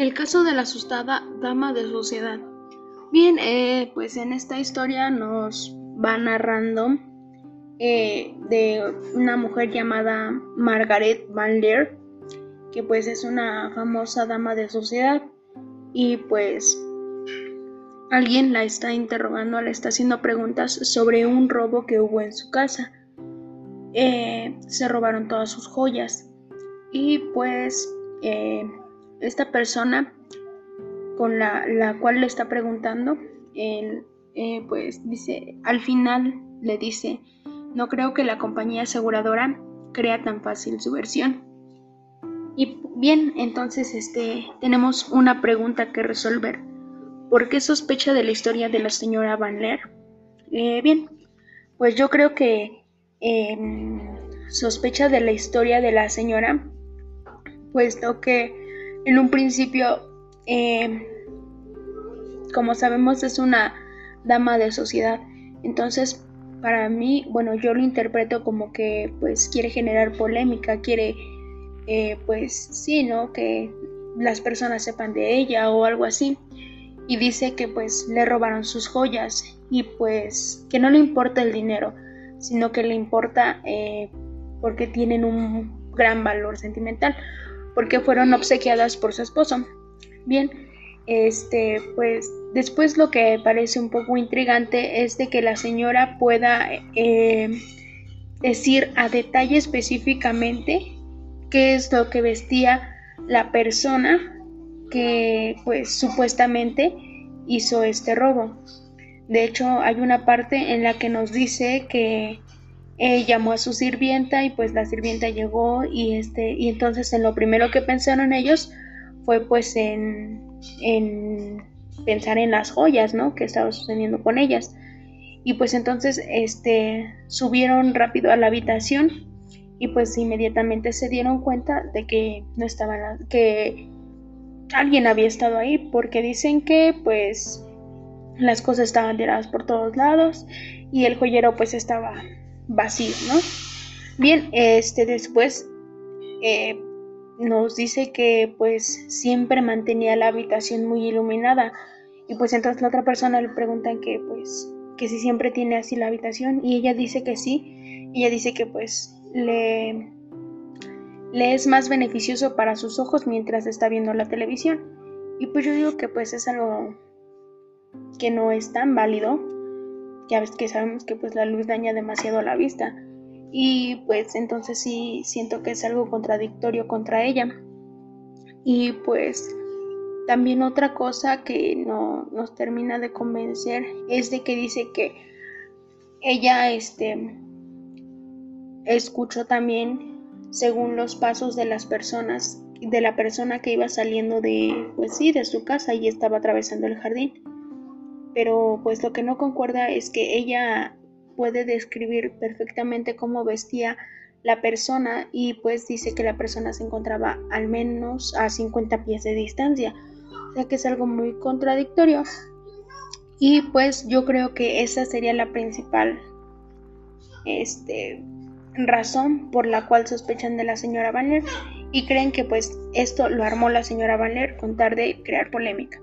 El caso de la asustada dama de sociedad. Bien, eh, pues en esta historia nos va narrando eh, de una mujer llamada Margaret Van Leer, que pues es una famosa dama de sociedad y pues alguien la está interrogando, le está haciendo preguntas sobre un robo que hubo en su casa. Eh, se robaron todas sus joyas y pues esta persona con la, cual le está preguntando, eh, pues dice, al final le dice, no creo que la compañía aseguradora crea tan fácil su versión. Y bien, entonces este, tenemos una pregunta que resolver. ¿Por qué sospecha de la historia de la señora Van Leer? Eh, bien, pues yo creo que em, sospecha de la historia de la señora, puesto que en un principio, eh, como sabemos, es una dama de sociedad. Entonces, para mí, bueno, yo lo interpreto como que pues quiere generar polémica, quiere, eh, pues sí, ¿no? Que las personas sepan de ella o algo así. Y dice que pues le robaron sus joyas y pues que no le importa el dinero, sino que le importa eh, porque tienen un gran valor sentimental porque fueron obsequiadas por su esposo. Bien, este, pues después lo que parece un poco intrigante es de que la señora pueda eh, decir a detalle específicamente qué es lo que vestía la persona que pues supuestamente hizo este robo. De hecho, hay una parte en la que nos dice que eh, llamó a su sirvienta y pues la sirvienta llegó y este y entonces en lo primero que pensaron ellos fue pues en, en pensar en las joyas no que estaba sucediendo con ellas. Y pues entonces este subieron rápido a la habitación y pues inmediatamente se dieron cuenta de que no estaban que alguien había estado ahí porque dicen que pues las cosas estaban tiradas por todos lados y el joyero pues estaba vacío, ¿no? Bien, este después eh, nos dice que pues siempre mantenía la habitación muy iluminada. Y pues entonces la otra persona le preguntan que pues que si siempre tiene así la habitación. Y ella dice que sí, ella dice que pues le, le es más beneficioso para sus ojos mientras está viendo la televisión. Y pues yo digo que pues es algo que no es tan válido ya ves que sabemos que pues la luz daña demasiado la vista. Y pues entonces sí siento que es algo contradictorio contra ella. Y pues también otra cosa que no nos termina de convencer es de que dice que ella este escuchó también según los pasos de las personas de la persona que iba saliendo de pues sí de su casa y estaba atravesando el jardín pero pues lo que no concuerda es que ella puede describir perfectamente cómo vestía la persona y pues dice que la persona se encontraba al menos a 50 pies de distancia. O sea que es algo muy contradictorio. Y pues yo creo que esa sería la principal este, razón por la cual sospechan de la señora Banner y creen que pues esto lo armó la señora Banner con tal de crear polémica.